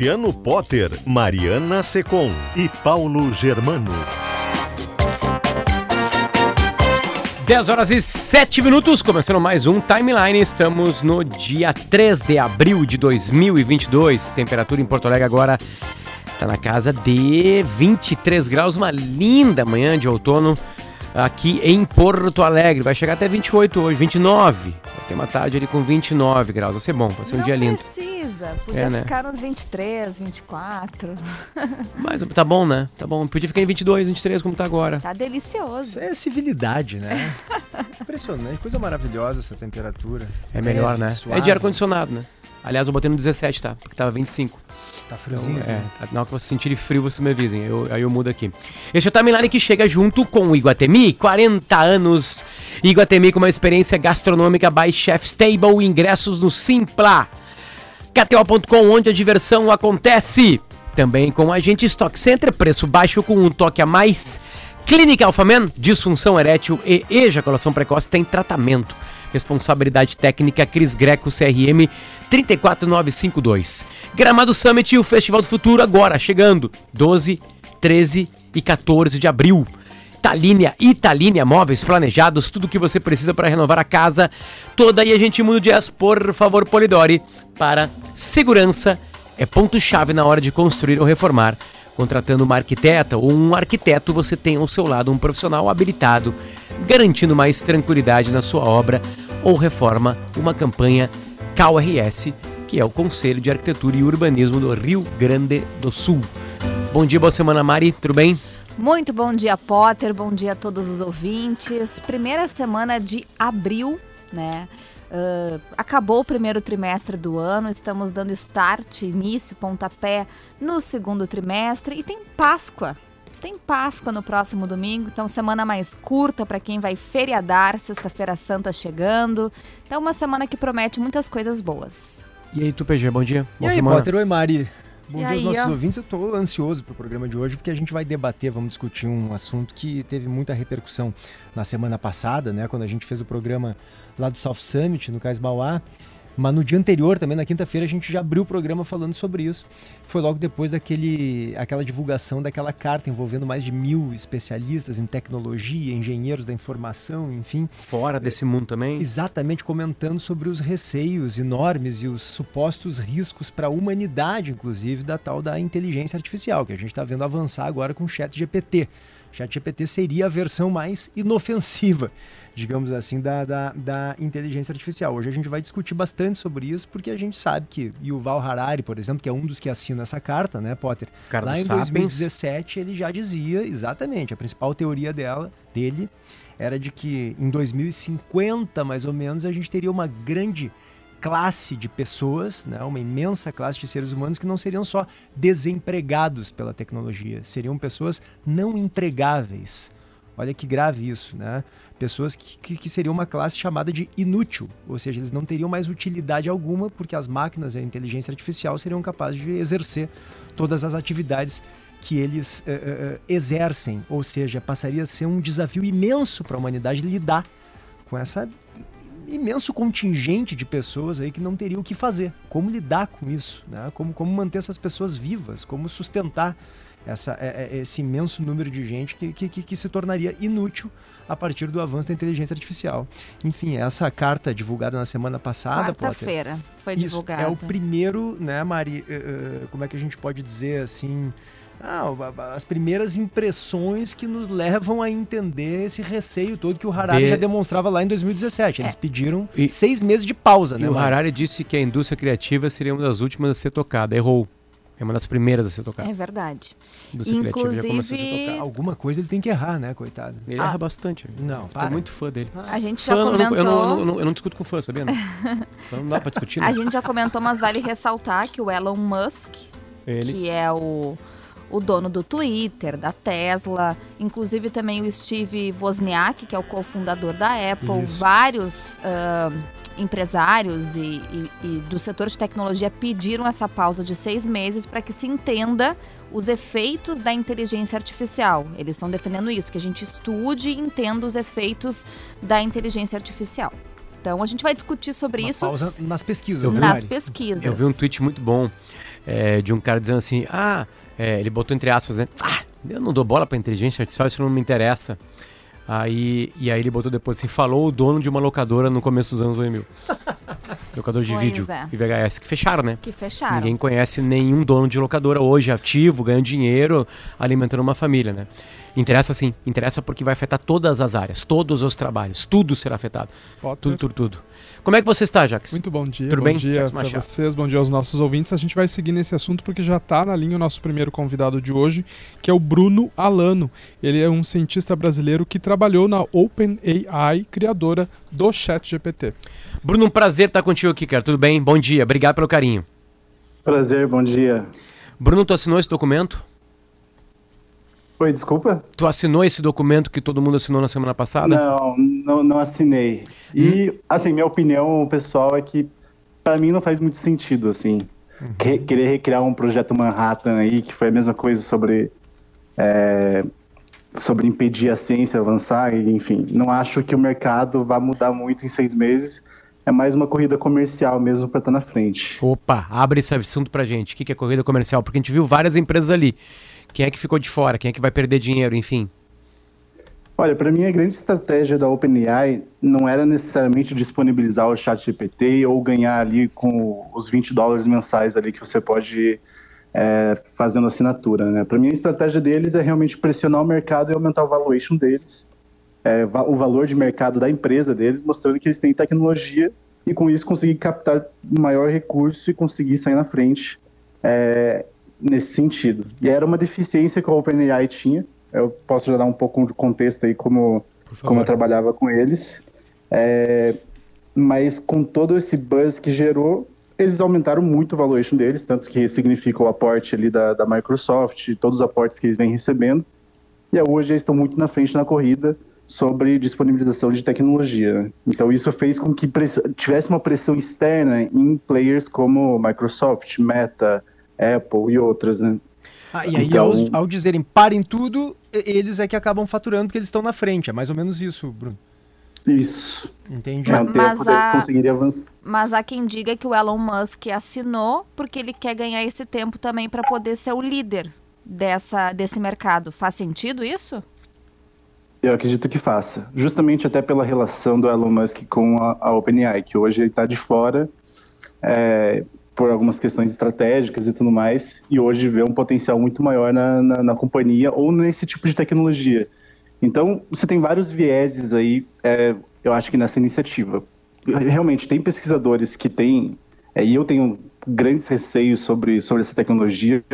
Luciano Potter, Mariana Secom e Paulo Germano. 10 horas e 7 minutos, começando mais um Timeline. Estamos no dia 3 de abril de 2022. Temperatura em Porto Alegre agora está na casa de 23 graus. Uma linda manhã de outono aqui em Porto Alegre. Vai chegar até 28 hoje, 29. Vai ter uma tarde ali com 29 graus. Vai ser bom, vai ser um Não dia lindo. precisa, podia É, né? ficar nos 23, 24. Mas tá bom, né? Tá bom. Podia ficar em 22, 23 como tá agora. Tá delicioso. Isso é civilidade, né? Impressionante, coisa maravilhosa essa temperatura. É melhor, Leve, né? suave. É de ar-condicionado, né? Aliás, eu botei no 17, tá? Porque tava 25. Tá Então, friozinho. é, né? na hora que vocês sentirem frio, vocês me avisem. Eu, aí eu mudo aqui. Este é o Timeline que chega junto com o Iguatemi, 40 anos. Iguatemi com uma experiência gastronômica by Chef's Table, ingressos no Simpla. KTO.com, onde a diversão acontece. Também com o agente Stock Center, preço baixo com um toque a mais. Clínica Alphaman, disfunção erétil e ejaculação precoce tem tratamento. Responsabilidade técnica Cris Greco CRM 34952. Gramado Summit e o Festival do Futuro agora chegando 12, 13 e 14 de abril. Italínia, Italínia Móveis Planejados, tudo o que você precisa para renovar a casa toda. E a gente muda o jazz, por favor, Polidori, para segurança. É ponto-chave na hora de construir ou reformar. Contratando uma arquiteta ou um arquiteto, você tem ao seu lado um profissional habilitado, garantindo mais tranquilidade na sua obra ou reforma. Uma campanha KRS, que é o Conselho de Arquitetura e Urbanismo do Rio Grande do Sul. Bom dia, boa semana, Mari, tudo bem? Muito bom dia, Potter. Bom dia a todos os ouvintes. Primeira semana de abril, né? Ah, acabou o primeiro trimestre do ano, estamos dando start, início, pontapé no segundo trimestre e tem Páscoa. Tem Páscoa no próximo domingo, então semana mais curta para quem vai feriadar, sexta-feira santa chegando. Então uma semana que promete muitas coisas boas. E aí, tu, PG, bom dia. E Boa aí, semana. Potter, oi Mari. Bom E dia aí, aos nossos ó. ouvintes. Eu tô ansioso pro programa de hoje porque a gente vai debater, vamos discutir um assunto que teve muita repercussão na semana passada, né? Quando a gente fez o programa lá do South Summit, no Cais Bauá. Mas no dia anterior, também na quinta-feira, a gente já abriu o programa falando sobre isso. Foi logo depois daquele, aquela divulgação daquela carta envolvendo mais de mil especialistas em tecnologia, engenheiros da informação, enfim, Fora desse mundo também. exatamente comentando sobre os receios enormes e os supostos riscos para a humanidade, inclusive, da tal da inteligência artificial, que a gente está vendo avançar agora com o Chat GPT. Chat GPT seria a versão mais inofensiva, digamos assim, da, da, da inteligência artificial. Hoje a gente vai discutir bastante sobre isso, porque a gente sabe que Yuval Harari, por exemplo, que é um dos que assina essa carta, né, Potter? Cara Lá em Sapiens. 2017 ele já dizia, exatamente, a principal teoria dela, dele era de que em 2050, mais ou menos, a gente teria uma grande classe de pessoas, né, uma imensa classe de seres humanos que não seriam só desempregados pela tecnologia, seriam pessoas não empregáveis. Olha que grave isso, né? Pessoas que, que, que seriam uma classe chamada de inútil, ou seja, eles não teriam mais utilidade alguma porque as máquinas e a inteligência artificial seriam capazes de exercer todas as atividades que eles eh, eh, exercem, ou seja, passaria a ser um desafio imenso para a humanidade lidar com essa imenso contingente de pessoas aí que não teriam o que fazer. Como lidar com isso, né? Como, como manter essas pessoas vivas, como sustentar essa, é- é- esse imenso número de gente que, que, que- se tornaria inútil a partir do avanço da inteligência artificial. Enfim, essa carta divulgada na semana passada, Quarta-feira foi isso divulgada. é o primeiro, né, Mari? eh, eh, como é que a gente pode dizer assim? Ah, o- as primeiras impressões que nos levam a entender esse receio todo que o Harari De- já demonstrava lá em 2017. Eles pediram E- seis meses de pausa, E né? o Mari? Harari disse que a indústria criativa seria uma das últimas a ser tocada. Errou. É uma das primeiras a ser tocada. É verdade. A indústria criativa já começou a ser Inclusive- tocada. Alguma coisa ele tem que errar, né, coitado? Ele Ah. erra bastante. Não, Tô para. muito fã dele. A gente Fã, já eu, não, comentou. eu, não, eu, não, eu não discuto com fã, sabia? Não, dá pra discutir, né? A gente já comentou, mas vale ressaltar que o Elon Musk Ele. que é o, o dono do Twitter, da Tesla, inclusive também o Steve Wozniak, que é o cofundador da Apple, Isso. vários ah, empresários e, e- e do setor de tecnologia pediram essa pausa de seis meses para que se entenda os efeitos da inteligência artificial. Eles estão defendendo isso, que a gente estude e entenda os efeitos da inteligência artificial. Então a gente vai discutir sobre Uma isso pausa nas pesquisas, Eu né, vi- nas Mari? pesquisas. Eu vi um tweet muito bom é, de um cara dizendo assim: Ah, é, ele botou entre aspas, né? Ah, eu não dou bola pra inteligência artificial, isso não me interessa. Aí, e aí ele botou depois assim: falou o dono de uma locadora no começo dos anos 2000. Locador de Pois vídeo é. e VHS, que fecharam, né? Que fecharam. Ninguém conhece nenhum dono de locadora hoje ativo, ganhando dinheiro, alimentando uma família, né? Interessa sim, interessa porque vai afetar todas as áreas, todos os trabalhos, tudo será afetado. Potter. Tudo, tudo, tudo. Como é que você está, Jax? Muito bom dia. Tudo bom bem? dia para vocês, bom dia aos nossos ouvintes. A gente vai seguir nesse assunto porque já está na linha o nosso primeiro convidado de hoje, que é o Bruno Alano. Ele é um cientista brasileiro que trabalhou na OpenAI, criadora do ChatGPT. Bruno, um prazer estar contigo aqui, cara. Tudo bem? Bom dia, obrigado pelo carinho. Prazer, bom dia. Bruno, tu assinou esse documento? Oi, desculpa? Tu assinou esse documento que todo mundo assinou na semana passada? Não, não, não assinei. E, assim, minha opinião pessoal é que, pra mim, não faz muito sentido, assim, que- querer recriar um projeto Manhattan aí, que foi a mesma coisa sobre, é, sobre impedir a ciência avançar, enfim. Não acho que o mercado vá mudar muito em seis meses. É mais uma corrida comercial mesmo pra estar na frente. Opa, abre esse assunto pra gente. O que é corrida comercial? Porque a gente viu várias empresas ali. Quem é que ficou de fora? Quem é que vai perder dinheiro? Enfim. Olha, para mim a grande estratégia da OpenAI não era necessariamente disponibilizar o chat GPT ou ganhar ali com os 20 dólares mensais ali que você pode é, fazendo assinatura, né? Para mim a estratégia deles é realmente pressionar o mercado e aumentar o valuation deles, é, o valor de mercado da empresa deles, mostrando que eles têm tecnologia e com isso conseguir captar maior recurso e conseguir sair na frente é, nesse sentido. E era uma deficiência que a OpenAI tinha. Eu posso já dar um pouco de contexto aí como, como eu trabalhava com eles. É, mas com todo esse buzz que gerou, eles aumentaram muito o valuation deles, tanto que significa o aporte ali da, da Microsoft, todos os aportes que eles vêm recebendo. E hoje eles estão muito na frente na corrida sobre disponibilização de tecnologia. né? Então isso fez com que tivesse uma pressão externa em players como Microsoft, Meta, Apple e outras, né? Ah, e aí, Então- ao, ao dizerem parem tudo, eles é que acabam faturando porque eles estão na frente. É mais ou menos isso, Bruno. Isso. Entendi. É um Mas avançar. Mas há quem diga que o Elon Musk assinou porque ele quer ganhar esse tempo também para poder ser o líder dessa, desse mercado. Faz sentido isso? Eu acredito que faça. Justamente até pela relação do Elon Musk com a, a OpenAI, que hoje ele está de fora é, por algumas questões estratégicas e tudo mais, e hoje vê um potencial muito maior na, na, na companhia ou nesse tipo de tecnologia. Então, você tem vários vieses aí, é, eu acho que nessa iniciativa. Realmente, tem pesquisadores que têm, é, e eu tenho grandes receios sobre, sobre essa tecnologia,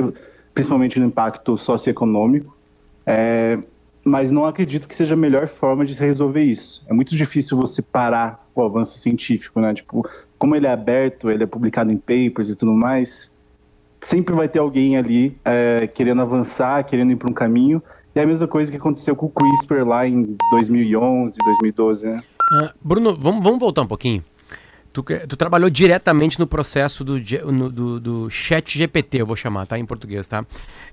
principalmente no impacto socioeconômico, é, mas não acredito que seja a melhor forma de se resolver isso. É muito difícil você parar o avanço científico, né? Tipo, como ele é aberto, ele é publicado em papers e tudo mais, sempre vai ter alguém ali é, querendo avançar, querendo ir para um caminho. E é a mesma coisa que aconteceu com o CRISPR lá em 2011, 2012, né? Ah, Bruno, vamos, vamos voltar um pouquinho. Tu, tu trabalhou diretamente no processo do, no- do, do chat GPT, eu vou chamar, tá? Em português, tá?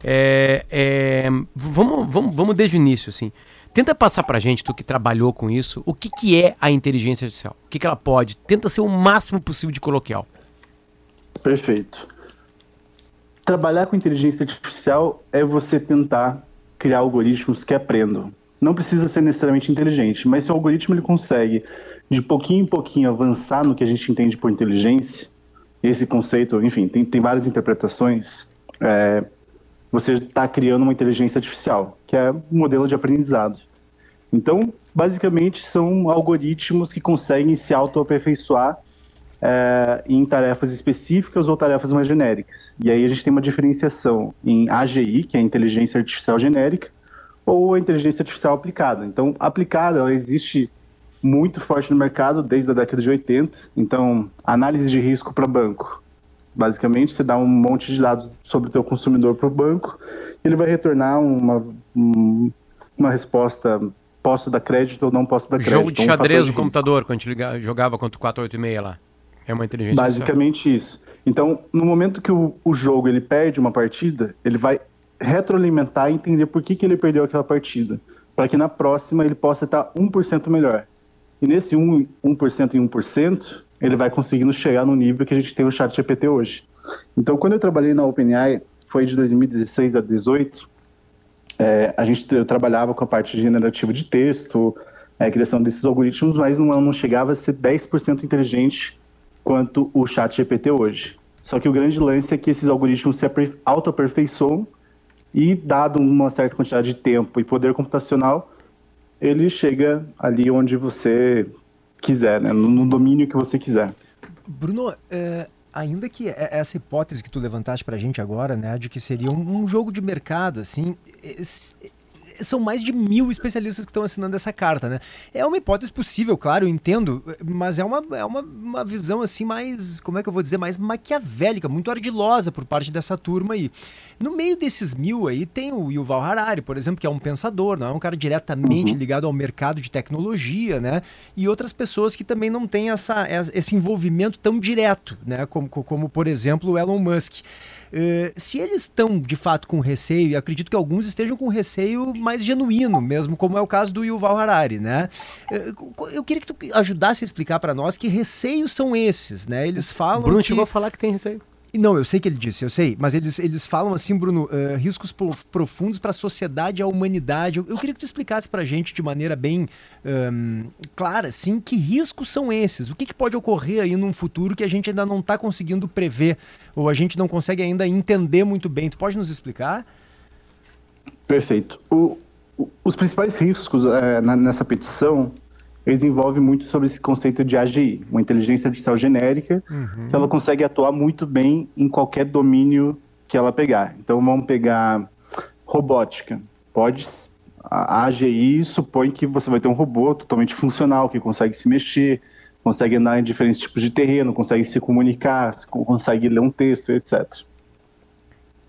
É, é, vamos, vamos, vamos desde o início, assim. Tenta passar pra gente, tu que trabalhou com isso, o que, que é a inteligência artificial? O que, que ela pode? Tenta ser o máximo possível de coloquial. Perfeito. Trabalhar com inteligência artificial é você tentar criar algoritmos que aprendam. Não precisa ser necessariamente inteligente, mas se o algoritmo ele consegue, de pouquinho em pouquinho, avançar no que a gente entende por inteligência, esse conceito, enfim, tem, tem várias interpretações, é, você está criando uma inteligência artificial, que é um modelo de aprendizado. Então, basicamente, são algoritmos que conseguem se auto-aperfeiçoar é, em tarefas específicas ou tarefas mais genéricas. E aí a gente tem uma diferenciação em AGI, que é inteligência artificial genérica, ou a inteligência artificial aplicada. Então, aplicada, ela existe muito forte no mercado desde a década de 80. Então, análise de risco para banco. Basicamente, você dá um monte de dados sobre o teu consumidor para o banco, ele vai retornar uma, um, uma resposta posso dar crédito ou não posso dar crédito. Jogo de um xadrez no risco. computador, quando a gente jogava contra o 486 lá. É uma inteligência. Basicamente isso. Então, no momento que o, o jogo ele perde uma partida, ele vai retroalimentar e entender por que, que ele perdeu aquela partida. Para que na próxima ele possa estar 1% melhor. E nesse 1%, 1% em 1%, ele vai conseguindo chegar no nível que a gente tem o chat GPT hoje. Então, quando eu trabalhei na OpenAI, foi de 2016 a 2018, é, a gente eu trabalhava com a parte generativa de texto, é, criação desses algoritmos, mas não, não chegava a ser 10% inteligente quanto o chat GPT hoje. Só que o grande lance é que esses algoritmos se aper- auto-aperfeiçoam e, dado uma certa quantidade de tempo e poder computacional, ele chega ali onde você quiser, né? no, domínio que você quiser. Bruno, é, ainda que é- essa hipótese que tu levantaste pra gente agora, né, de que seria um, um jogo de mercado, assim, são mais de mil especialistas que estão assinando essa carta, né? É uma hipótese possível, claro, eu entendo, mas é uma, é uma, uma visão, assim, mais, como é que eu vou dizer, mais maquiavélica, muito ardilosa por parte dessa turma aí. No meio desses mil aí tem o Yuval Harari, por exemplo, que é um pensador, não é um cara diretamente ligado ao mercado de tecnologia, né? E outras pessoas que também não têm essa, esse envolvimento tão direto, né? Como, como por exemplo, o Elon Musk. Eh, se eles estão de fato com receio, e acredito que alguns estejam com receio mais genuíno, mesmo como é o caso do Yuval Harari, né? Eh, Eu queria que tu ajudasse a explicar para nós que receios são esses, né? Eles falam Bruno que... chegou a falar que tem receio. Não, eu sei que ele disse, eu sei, mas eles, eles falam assim, Bruno, eh, riscos pro- profundos para a sociedade e a humanidade. Eu, eu queria que tu explicasse para a gente de maneira bem ahn, clara, assim, que riscos são esses? O que, que pode ocorrer aí num futuro que a gente ainda não está conseguindo prever ou a gente não consegue ainda entender muito bem? Tu pode nos explicar? Perfeito. O- os principais riscos é, na- nessa petição, eles envolvem muito sobre esse conceito de AGI, uma inteligência artificial genérica, que ela consegue atuar muito bem em qualquer domínio que ela pegar. Então vamos pegar robótica. Pode a AGI supõe que você vai ter um robô totalmente funcional que consegue se mexer, consegue andar em diferentes tipos de terreno, consegue se comunicar, se co- consegue ler um texto, etc.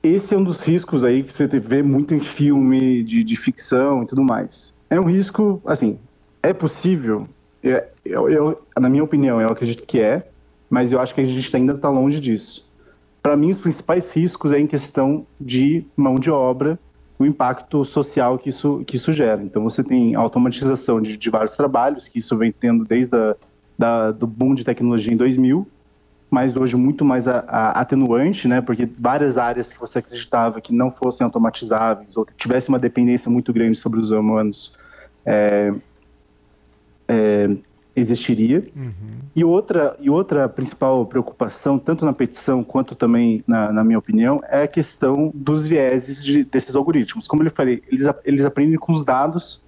Esse é um dos riscos aí que você vê muito em filme de, de ficção e tudo mais. É um risco, assim, é possível, eu, eu- na minha opinião, eu acredito que é, mas eu acho que a gente ainda está longe disso. Para mim, os principais riscos é em questão de mão de obra, o impacto social que isso, que isso gera. Então, você tem automatização de, de vários trabalhos, que isso vem tendo desde a, da, do boom de tecnologia em 2000, mas hoje muito mais a, a- atenuante, né? Porque várias áreas que você acreditava que não fossem automatizáveis ou que tivesse uma dependência muito grande sobre os humanos é, é, existiria. E outra e outra principal preocupação, tanto na petição quanto também na, na minha opinião, é a questão dos vieses de- desses algoritmos. Como eu falei, eles, eles aprendem com os dados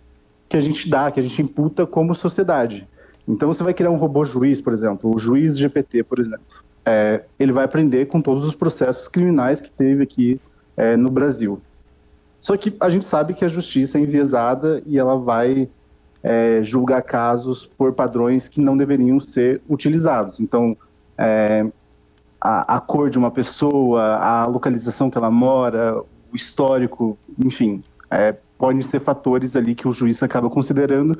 que a gente dá, que a gente imputa como sociedade. Então você vai criar um robô juiz, por exemplo, o juiz GPT, por exemplo. É, ele vai aprender com todos os processos criminais que teve aqui é, no Brasil. Só que a gente sabe que a justiça é enviesada e ela vai é, julgar casos por padrões que não deveriam ser utilizados. Então, é, a, a cor de uma pessoa, a localização que ela mora, o histórico, enfim, é, podem ser fatores ali que o juiz acaba considerando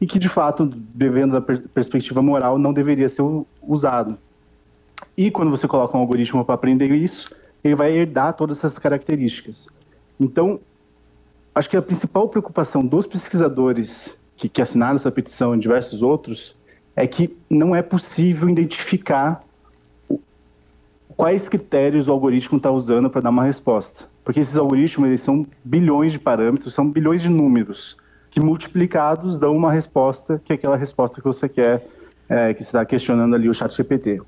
e que, de fato, devendo da per- perspectiva moral, não deveria ser usado. E quando você coloca um algoritmo para aprender isso, ele vai herdar todas essas características. Então, acho que a principal preocupação dos pesquisadores que, que assinaram essa petição e diversos outros é que não é possível identificar quais critérios o algoritmo está usando para dar uma resposta. Porque esses algoritmos eles são bilhões de parâmetros, são bilhões de números que multiplicados dão uma resposta que é aquela resposta que você quer, é, que você está questionando ali o chat GPT.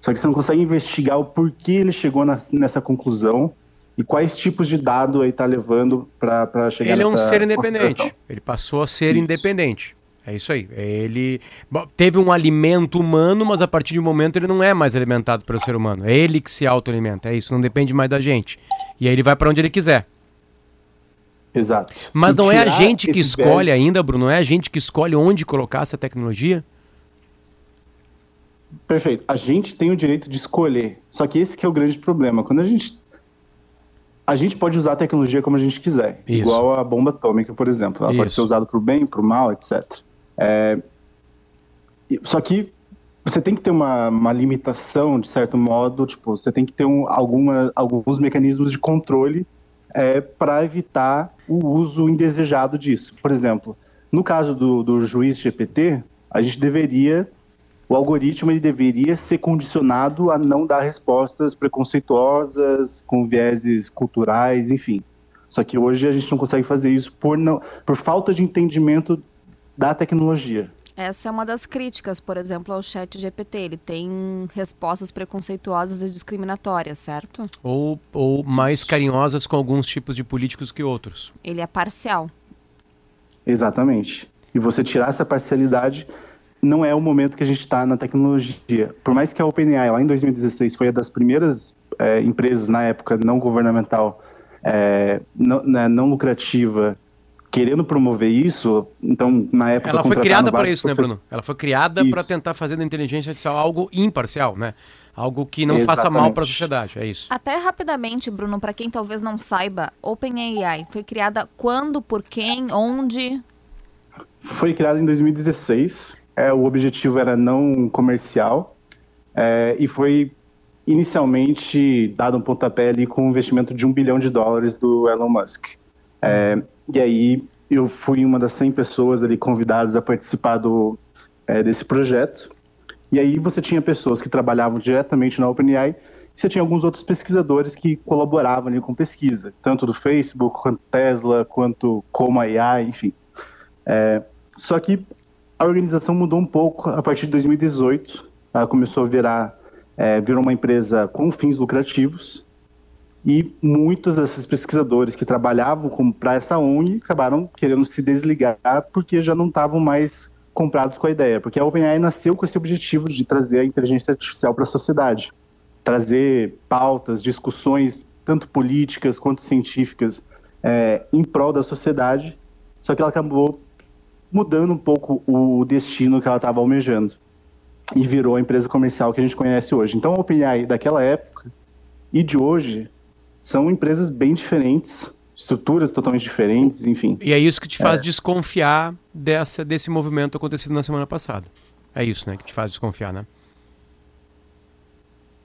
Só que você não consegue investigar o porquê ele chegou na- nessa conclusão e quais tipos de dado aí está levando para chegar Ele é um ser independente. Ele passou a ser Isso. independente. É isso aí. Ele bom, teve um alimento humano, mas a partir de um momento ele não é mais alimentado pelo ser humano. É ele que se autoalimenta. É isso, não depende mais da gente. E aí ele vai para onde ele quiser. Exato. Mas E não é a gente que escolhe ainda, Bruno. Não é a gente que escolhe onde colocar essa tecnologia? Perfeito. A gente tem o direito de escolher. Só que esse que é o grande problema. Quando a gente a gente pode usar a tecnologia como a gente quiser, Isso. igual a bomba atômica, por exemplo. Ela pode Isso. ser usada para o bem, para o mal, etc. É, Só que você tem que ter uma, uma limitação, de certo modo, tipo, você tem que ter um, alguma, alguns mecanismos de controle para evitar o uso indesejado disso. Por exemplo, no caso do, do juiz GPT, a gente deveria, o algoritmo ele deveria ser condicionado a não dar respostas preconceituosas, com vieses culturais, enfim. Só que hoje a gente não consegue fazer isso por, não, por falta de entendimento da tecnologia. Essa é uma das críticas, por exemplo, ao chat GPT. Ele tem respostas preconceituosas e discriminatórias, certo? Ou, ou mais carinhosas com alguns tipos de políticos que outros. Ele é parcial. Exatamente. E você tirar essa parcialidade não é o momento que a gente está na tecnologia. Por mais que a OpenAI, lá em 2016, foi uma das primeiras é, empresas, na época, não governamental, é, não, né, não lucrativa, querendo promover isso, então, na época... Ela foi criada para isso, né, Bruno? Ela foi criada para tentar fazer da inteligência artificial algo imparcial, né? Algo que não faça mal para a Exatamente. sociedade, é isso. Até rapidamente, Bruno, para quem talvez não saiba, OpenAI foi criada quando, por quem, onde? Foi criada em 2016. É, o objetivo era não comercial é, e foi inicialmente dado um pontapé ali com um investimento de um bilhão de dólares do Elon Musk. É, e aí eu fui uma das 100 pessoas ali convidadas a participar do, é, desse projeto. E aí você tinha pessoas que trabalhavam diretamente na OpenAI e você tinha alguns outros pesquisadores que colaboravam ali com pesquisa, tanto do Facebook, quanto Tesla, quanto Coma AI, enfim. É, só que a organização mudou um pouco a partir de 2018. Ela começou a virar, é, virou uma empresa com fins lucrativos e muitos desses pesquisadores que trabalhavam para essa ONG acabaram querendo se desligar porque já não estavam mais comprados com a ideia, porque a OpenAI nasceu com esse objetivo de trazer a inteligência artificial para a sociedade, trazer pautas, discussões tanto políticas quanto científicas é, em prol da sociedade. Só que ela acabou mudando um pouco o destino que ela estava almejando e virou a empresa comercial que a gente conhece hoje. Então, a OpenAI daquela época e de hoje são empresas bem diferentes, estruturas totalmente diferentes, enfim. E é isso que te faz desconfiar dessa, desse movimento acontecido na semana passada. É isso, né? Que te faz desconfiar, né?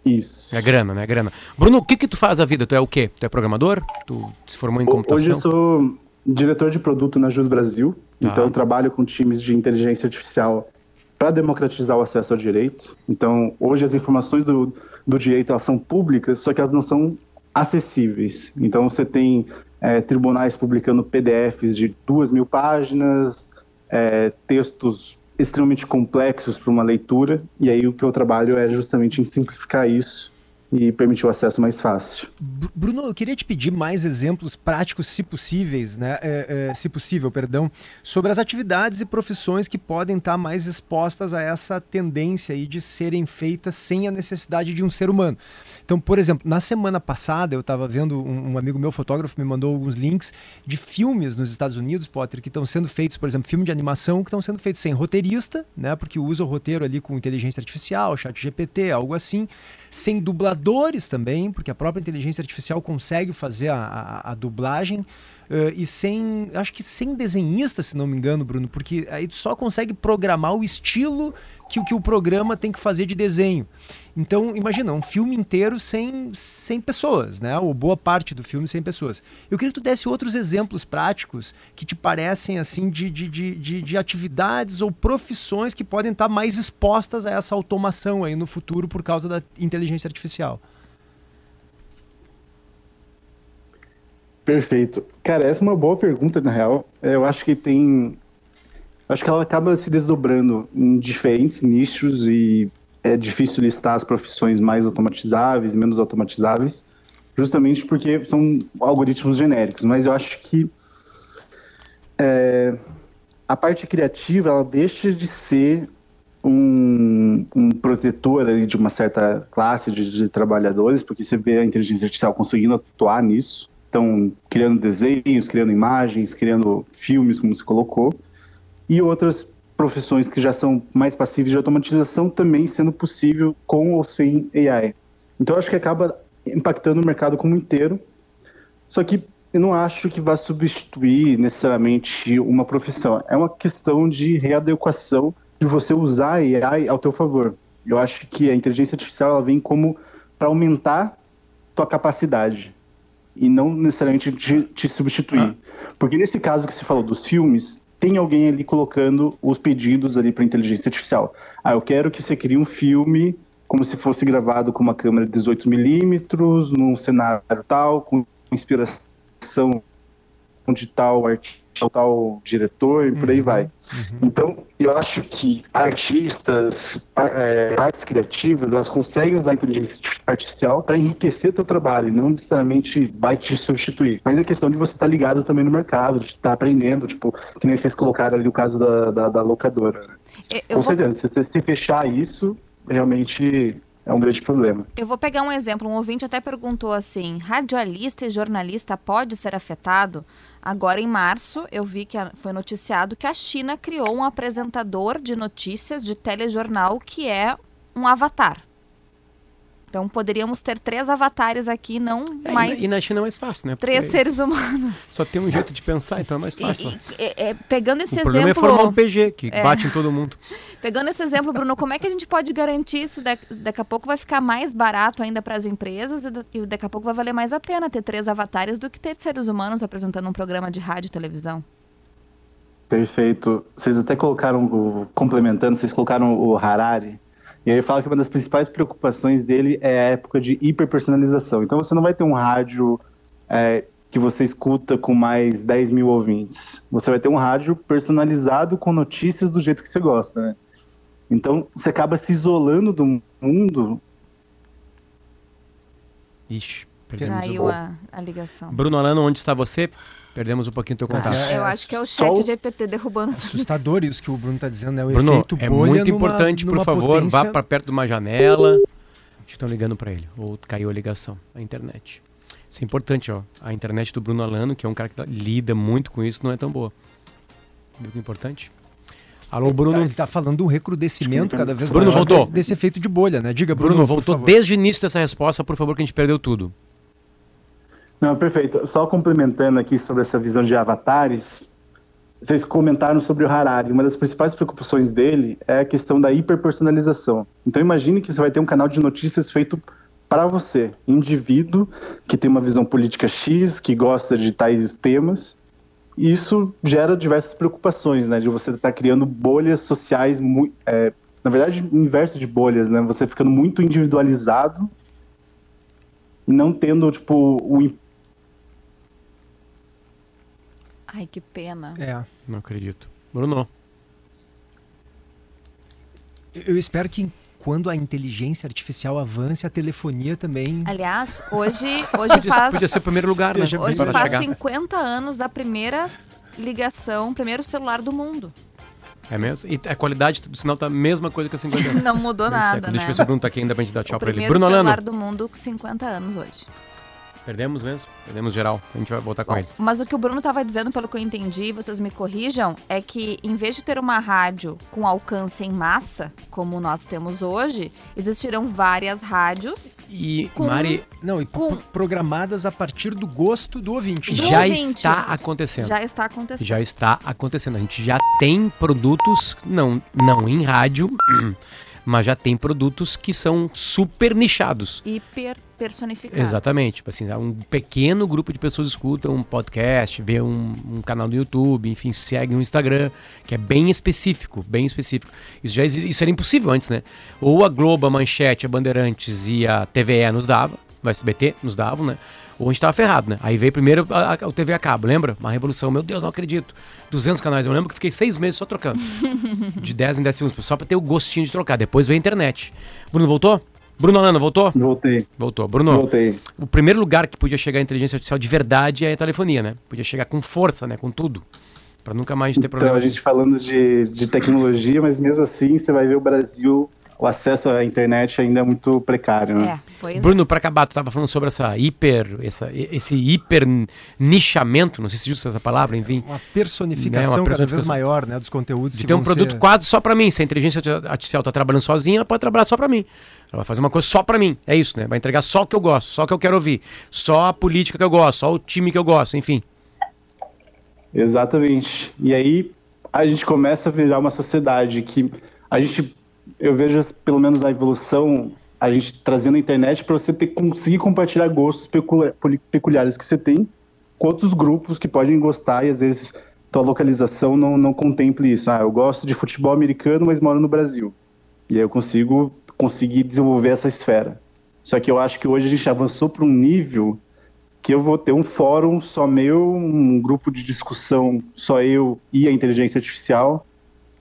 Isso. É grana, né? Grana. Bruno, o que que tu faz da vida? Tu é o quê? Tu é programador? Tu se formou em Hoje computação? eu sou diretor de produto na Jus Brasil, então eu trabalho com times de inteligência artificial para democratizar o acesso ao direito. Então, hoje as informações do, do direito elas são públicas, só que elas não são acessíveis. Então, você tem é, tribunais publicando PDFs de duas mil páginas, é, textos extremamente complexos para uma leitura, e aí o que eu trabalho é justamente em simplificar isso e permitir o acesso mais fácil. Bru- Bruno, eu queria te pedir mais exemplos práticos, se possíveis, né? é, é, se possível, perdão, sobre as atividades e profissões que podem estar mais expostas a essa tendência aí de serem feitas sem a necessidade de um ser humano. Então, por exemplo, na semana passada eu estava vendo um, um amigo meu, fotógrafo, me mandou alguns links de filmes nos Estados Unidos, Potter, que estão sendo feitos, por exemplo, filme de animação que estão sendo feitos sem roteirista, né? Porque usa o roteiro ali com inteligência artificial, chat GPT, algo assim, sem dubladores também, porque a própria inteligência artificial consegue fazer a, a- a dublagem. Eh, e sem, acho que sem desenhista, se não me engano, Bruno, porque aí tu só consegue programar o estilo que, o que o programa tem que fazer de desenho. Então, imagina, um filme inteiro sem, sem pessoas, né? Ou boa parte do filme sem pessoas. Eu queria que tu desse outros exemplos práticos que te parecem, assim, de, de, de, de atividades ou profissões que podem estar mais expostas a essa automação aí no futuro por causa da inteligência artificial. Perfeito. Cara, essa é uma boa pergunta, na real. É, Eu acho que tem. Acho que ela acaba se desdobrando em diferentes nichos e é difícil listar as profissões mais automatizáveis, menos automatizáveis, justamente porque são algoritmos genéricos. Mas eu acho que é, a parte criativa ela deixa de ser um, um protetor ali de uma certa classe de, de trabalhadores, porque você vê a inteligência artificial conseguindo atuar nisso. Então, criando desenhos, criando imagens, criando filmes, como você colocou. E outras profissões que já são mais passíveis de automatização também sendo possível com ou sem AI. Então, acho que acaba impactando o mercado como inteiro. Só que eu não acho que vai substituir necessariamente uma profissão. É uma questão de readequação de você usar a AI ao teu favor. Eu acho que a inteligência artificial ela vem como para aumentar tua capacidade e não necessariamente te, te substituir. Ah. Porque nesse caso que você falou dos filmes, tem alguém ali colocando os pedidos ali para inteligência artificial. Ah, eu quero que você crie um filme como se fosse gravado com uma câmera de 18 milímetros, num cenário tal, com inspiração de tal artista tal diretor e por aí uhum, vai. Uhum. Então, eu acho que artistas, é, artes criativas, elas conseguem usar a inteligência artificial para enriquecer teu trabalho, não necessariamente vai te substituir. Mas é questão de você estar tá ligado também no mercado, de estar tá aprendendo, tipo, que nem vocês colocaram ali o caso da, da, da locadora. Eu Com vou... certeza, se você se fechar isso, realmente é um grande problema. Eu vou pegar um exemplo. Um ouvinte até perguntou assim: radialista e jornalista pode ser afetado? Agora, em março, eu vi que foi noticiado que a China criou um apresentador de notícias de telejornal que é um avatar. Então poderíamos ter três avatares aqui, não é, mais. E na China é mais fácil, né? Porque três seres humanos. Só tem um jeito de pensar, então é mais fácil. E, e, é, pegando esse o exemplo. Problema é formar um PG, que é. bate em todo mundo. Pegando esse exemplo, Bruno, como é que a gente pode garantir isso? Daqui a pouco vai ficar mais barato ainda para as empresas e daqui a pouco vai valer mais a pena ter três avatares do que ter seres humanos apresentando um programa de rádio e televisão. Perfeito. Vocês até colocaram, complementando, vocês colocaram o Harari e aí ele fala que uma das principais preocupações dele é a época de hiperpersonalização. Então você não vai ter um rádio é, que você escuta com mais 10 mil ouvintes. Você vai ter um rádio personalizado com notícias do jeito que você gosta, né? Então você acaba se isolando do mundo. Ixi, perdemos Caiu a, a ligação. Bruno Alano, onde está você? Perdemos um pouquinho do teu contato. É, eu acho que é o chat de EPT derrubando. Assustador isso que o Bruno está dizendo, né? O Bruno, efeito é muito numa, importante, por favor, potência... vá para perto de uma janela. Acho que estão ligando para ele. Ou caiu a ligação, a internet. Isso é importante, ó. A internet do Bruno Alano, que é um cara que lida muito com isso, não é tão boa. Viu que importante? Alô, Bruno. Ele tá falando um recrudescimento cada vez Bruno maior voltou. desse efeito de bolha, né? Diga, Bruno. Bruno voltou desde o início dessa resposta, por favor, que a gente perdeu tudo. Não, perfeito. Só complementando aqui sobre essa visão de avatares, vocês comentaram sobre o Harari. Uma das principais preocupações dele é a questão da hiperpersonalização. Então imagine que você vai ter um canal de notícias feito para você, indivíduo que tem uma visão política X, que gosta de tais temas. E isso gera diversas preocupações, né? De você estar tá criando bolhas sociais, é, na verdade, inverso de bolhas, né? Você ficando muito individualizado não tendo, tipo, o Ai, que pena. É. Não acredito. Bruno. Eu espero que quando a inteligência artificial avance, a telefonia também. Aliás, hoje, hoje faz. Podia ser o primeiro lugar, né? Hoje faz chegar. 50 anos da primeira ligação, primeiro celular do mundo. É mesmo? E a qualidade do sinal tá a mesma coisa que a 50 anos. Não mudou nada, né? Deixa eu ver se o Bruno tá aqui ainda pra gente dar tchau o pra ele. Bruno celular do mundo com 50 anos hoje. Perdemos mesmo? Perdemos geral. A gente vai voltar com Bom, ele. Mas o que o Bruno estava dizendo, pelo que eu entendi, vocês me corrijam, é que em vez de ter uma rádio com alcance em massa, como nós temos hoje, existirão várias rádios. E, com, Mari. Não, e com, programadas a partir do gosto do ouvinte. Do já ouvinte. está acontecendo. Já está acontecendo. Já está acontecendo. A gente já tem produtos, não, não em rádio. mas já tem produtos que são super nichados. Hiper personificados. Exatamente. Tipo assim, um pequeno grupo de pessoas escuta um podcast, vê um, um, canal no YouTube, enfim, segue um Instagram, que é bem específico, bem específico. Isso já isso era impossível antes, né? Ou a Globo, a Manchete, a Bandeirantes e a TVE nos dava, o SBT nos davam, né? Ou a gente tava ferrado, né? Aí veio primeiro a, a, o TV a cabo, lembra? Uma revolução, meu Deus, não acredito. 200 canais, eu lembro que fiquei seis meses só trocando. de 10 em 10 segundos, só pra ter o gostinho de trocar. Depois veio a internet. Bruno, voltou? Bruno Alano, voltou? Voltei. Voltou. Bruno, Voltei. o primeiro lugar que podia chegar a inteligência artificial de verdade é a telefonia, né? Podia chegar com força, né? Com tudo. Para nunca mais ter então, problema. Então, a gente falando de, de tecnologia, mas mesmo assim você vai ver o Brasil o acesso à internet ainda é muito precário, né? É, é. Bruno, para acabar, tu estava falando sobre essa hiper, essa, esse hiper nichamento, não sei se usa essa palavra, enfim, Uma personificação, Né, uma cada vez personificação. maior, né, dos conteúdos de que ter um produto ser- quase só para mim. Se a inteligência artificial está trabalhando sozinha, ela pode trabalhar só para mim. Ela vai fazer uma coisa só para mim. É isso, né? Vai entregar só o que eu gosto, só o que eu quero ouvir, só a política que eu gosto, só o time que eu gosto, enfim. Exatamente. E aí a gente começa a virar uma sociedade que a gente, eu vejo pelo menos a evolução, a gente trazendo a internet para você ter, conseguir compartilhar gostos peculiares que você tem com outros grupos que podem gostar e às vezes tua localização não, não contemple isso. Ah, eu gosto de futebol americano, mas moro no Brasil. E aí eu consigo conseguir desenvolver essa esfera. Só que eu acho que hoje a gente avançou para um nível que eu vou ter um fórum só meu, um grupo de discussão só eu e a inteligência artificial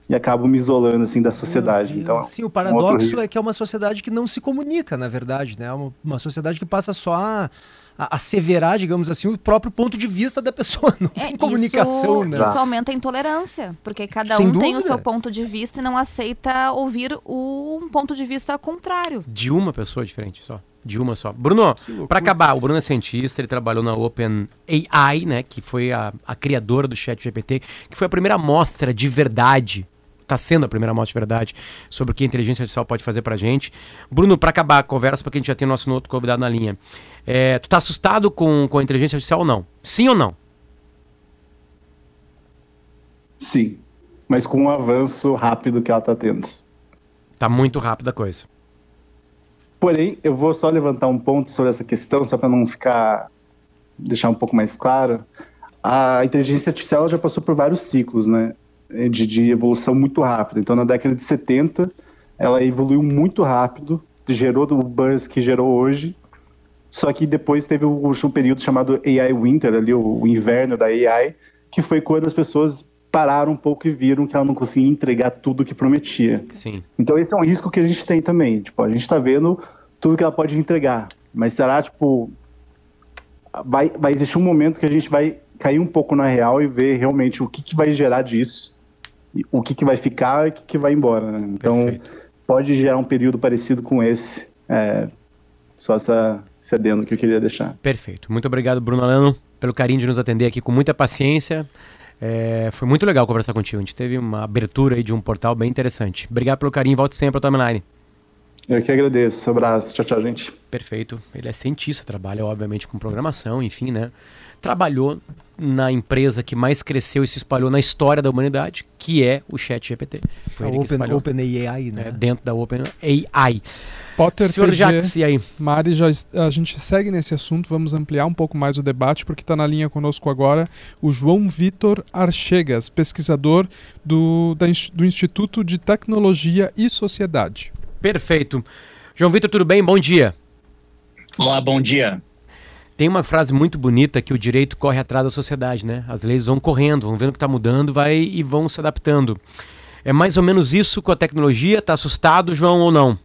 e acabo me isolando assim da sociedade. Então, sim, o um outro paradoxo risco. é que é uma sociedade que não se comunica, na verdade, né? Uma, uma sociedade que passa só a, a asseverar, digamos assim, o próprio ponto de vista da pessoa. Não É, tem comunicação, isso, né? Isso aumenta a intolerância, porque cada Sem um tem o dúvida. seu ponto de vista e não aceita ouvir o- um ponto de vista contrário. De uma pessoa diferente só. De uma só. Bruno, para acabar, o Bruno é cientista, ele trabalhou na Open AI, né, que foi a, a criadora do Chat GPT, que foi a primeira amostra de verdade, está sendo a primeira amostra de verdade sobre o que a inteligência artificial pode fazer pra gente. Bruno, para acabar a conversa, porque a gente já tem nosso outro convidado na linha. É, tu tá assustado com, com a inteligência artificial ou não? Sim ou não? sim, mas com um avanço rápido que ela está tendo. Tá muito rápida a coisa. Porém, eu vou só levantar um ponto sobre essa questão, só para não ficar deixar um pouco mais claro. A inteligência artificial já passou por vários ciclos, né, de, de evolução muito rápida. Então, na década de 70, ela evoluiu muito rápido, gerou o buzz que gerou hoje. Só que depois teve o período chamado AI Winter, ali o, o inverno da AI, que foi quando as pessoas pararam um pouco e viram que ela não conseguia entregar tudo o que prometia. Sim. Então esse é um risco que a gente tem também. Tipo, a gente tá vendo tudo que ela pode entregar. Mas será, tipo. Vai, vai existir um momento que a gente vai cair um pouco na real e ver realmente o que, que vai gerar disso. O que, que vai ficar e o que, que vai embora. né? Então Perfeito. pode gerar um período parecido com esse. É, só essa, esse adendo que eu queria deixar. Perfeito. Muito obrigado, Bruno Alano, pelo carinho de nos atender aqui com muita paciência. É, foi muito legal conversar contigo. A gente teve uma abertura aí de um portal bem interessante. Obrigado pelo carinho. Volte sempre ao timeline. Eu que agradeço. Abraço. Tchau, tchau, gente. Perfeito. Ele é cientista, trabalha, obviamente, com programação, enfim, né? Trabalhou na empresa que mais cresceu e se espalhou na história da humanidade, que é o Chat GPT. Foi A ele Open, espalhou Open AI, né? né, dentro da Open AI. Potter Senhor PG, Jacques, e aí? Mari, já, a gente segue nesse assunto, vamos ampliar um pouco mais o debate, porque está na linha conosco agora o João Vitor Archegas, pesquisador do, da do Instituto de Tecnologia e Sociedade. Perfeito. João Vitor, tudo bem? Bom dia. Olá, bom dia. Tem uma frase muito bonita que o direito corre atrás da sociedade, né? As leis vão correndo, vão vendo que está mudando, vai e vão se adaptando. É mais ou menos isso com a tecnologia? Tá assustado, João, ou não?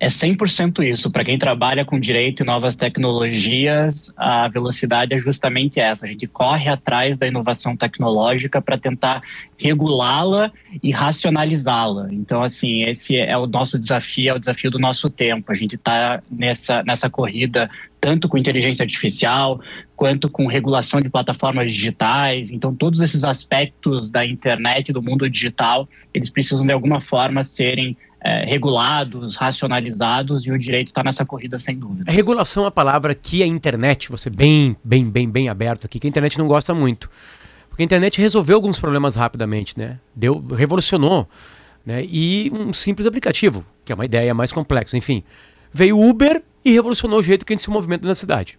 É 100% isso. Para quem trabalha com direito e novas tecnologias, a velocidade é justamente essa. A gente corre atrás da inovação tecnológica para tentar regulá-la e racionalizá-la. Então, assim, esse é o nosso desafio, é o desafio do nosso tempo. A gente está nessa, nessa corrida tanto com inteligência artificial, quanto com regulação de plataformas digitais. Então, todos esses aspectos da internet do mundo digital, eles precisam de alguma forma serem eh, regulados, racionalizados, e o direito está nessa corrida sem dúvida. A regulação é uma palavra que a internet, você bem, bem, bem, bem aberto aqui, que a internet não gosta muito. Porque a internet resolveu alguns problemas rapidamente, né? Deu, revolucionou. Né? E um simples aplicativo, que é uma ideia mais complexa, enfim. Veio Uber e revolucionou o jeito que a gente se movimenta na cidade.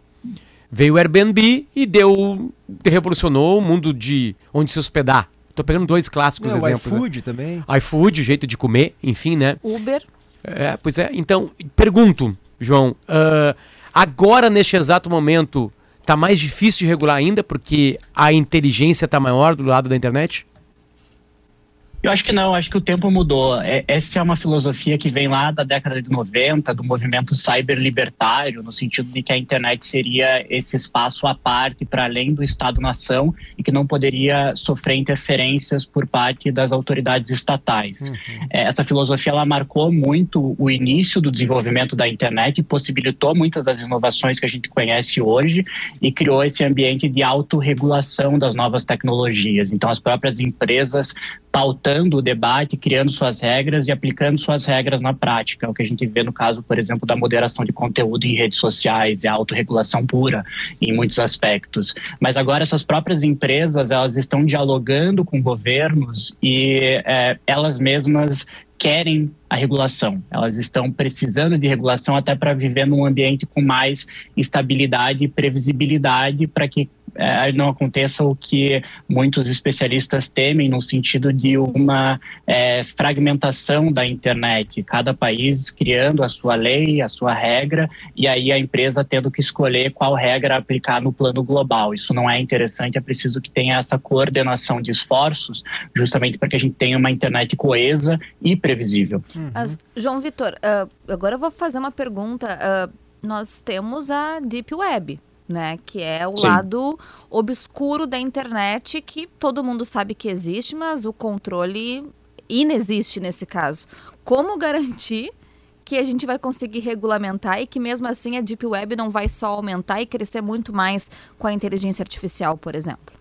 Veio o Airbnb e deu revolucionou o mundo de onde se hospedar. Tô pegando dois clássicos Não, exemplos. né? iFood também. iFood, jeito de comer, enfim, né? Uber, É, pois é. Então, pergunto, João, ah, agora neste exato momento tá mais difícil de regular ainda porque a inteligência tá maior do lado da internet? Eu acho que não, acho que o tempo mudou. É, essa é uma filosofia que vem lá da década de 90, do movimento cyber-libertário, no sentido de que a internet seria esse espaço à parte, para além do Estado-nação, e que não poderia sofrer interferências por parte das autoridades estatais. Uhum. É, essa filosofia ela marcou muito o início do desenvolvimento da internet, possibilitou muitas das inovações que a gente conhece hoje e criou esse ambiente de autorregulação das novas tecnologias. Então, as próprias empresas pautando o debate, criando suas regras e aplicando suas regras na prática. O que a gente vê no caso, por exemplo, da moderação de conteúdo em redes sociais, é a autorregulação pura em muitos aspectos. Mas agora essas próprias empresas, elas estão dialogando com governos e é, elas mesmas querem a regulação. Elas estão precisando de regulação até para viver num ambiente com mais estabilidade e previsibilidade para que é, não aconteça o que muitos especialistas temem no sentido de uma é, fragmentação da internet, cada país criando a sua lei, a sua regra, e aí a empresa tendo que escolher qual regra aplicar no plano global. Isso não é interessante, é preciso que tenha essa coordenação de esforços, justamente para que a gente tenha uma internet coesa e previsível. Uhum. As, João Vitor, uh, agora eu vou fazer uma pergunta. Uh, nós temos a Deep Web, né? Que é o Sim. lado obscuro da internet que todo mundo sabe que existe, mas o controle inexiste nesse caso. Como garantir que a gente vai conseguir regulamentar e que mesmo assim a Deep Web não vai só aumentar e crescer muito mais com a inteligência artificial, por exemplo?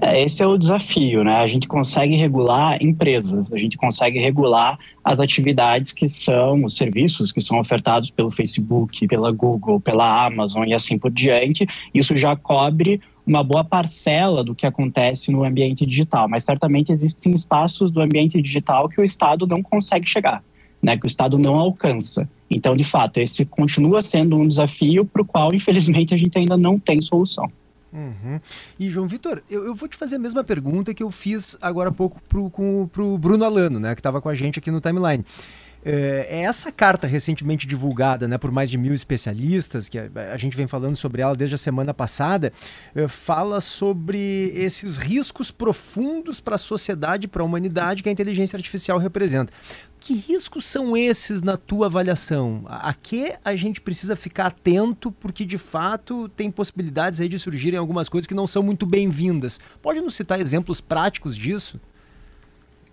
É, esse é o desafio, né? A gente consegue regular empresas, a gente consegue regular as atividades que são, os serviços que são ofertados pelo Facebook, pela Google, pela Amazon e assim por diante. Isso já cobre uma boa parcela do que acontece no ambiente digital, mas certamente existem espaços do ambiente digital que o Estado não consegue chegar, né? Que o Estado não alcança. Então, de fato, esse continua sendo um desafio para o qual, infelizmente, a gente ainda não tem solução. Uhum. E, João Vitor, eu, eu, vou te fazer a mesma pergunta que eu fiz agora há pouco pro, com, pro Bruno Alano, né, que estava com a gente aqui no Timeline. É, é essa carta recentemente divulgada né, por mais de mil especialistas, que a, gente vem falando sobre ela desde a semana passada, é, fala sobre esses riscos profundos para a sociedade, para a humanidade que a inteligência artificial representa. Que riscos são esses na tua avaliação? A, a que a gente precisa ficar atento, porque de fato tem possibilidades aí de surgirem algumas coisas que não são muito bem-vindas. Pode nos citar exemplos práticos disso?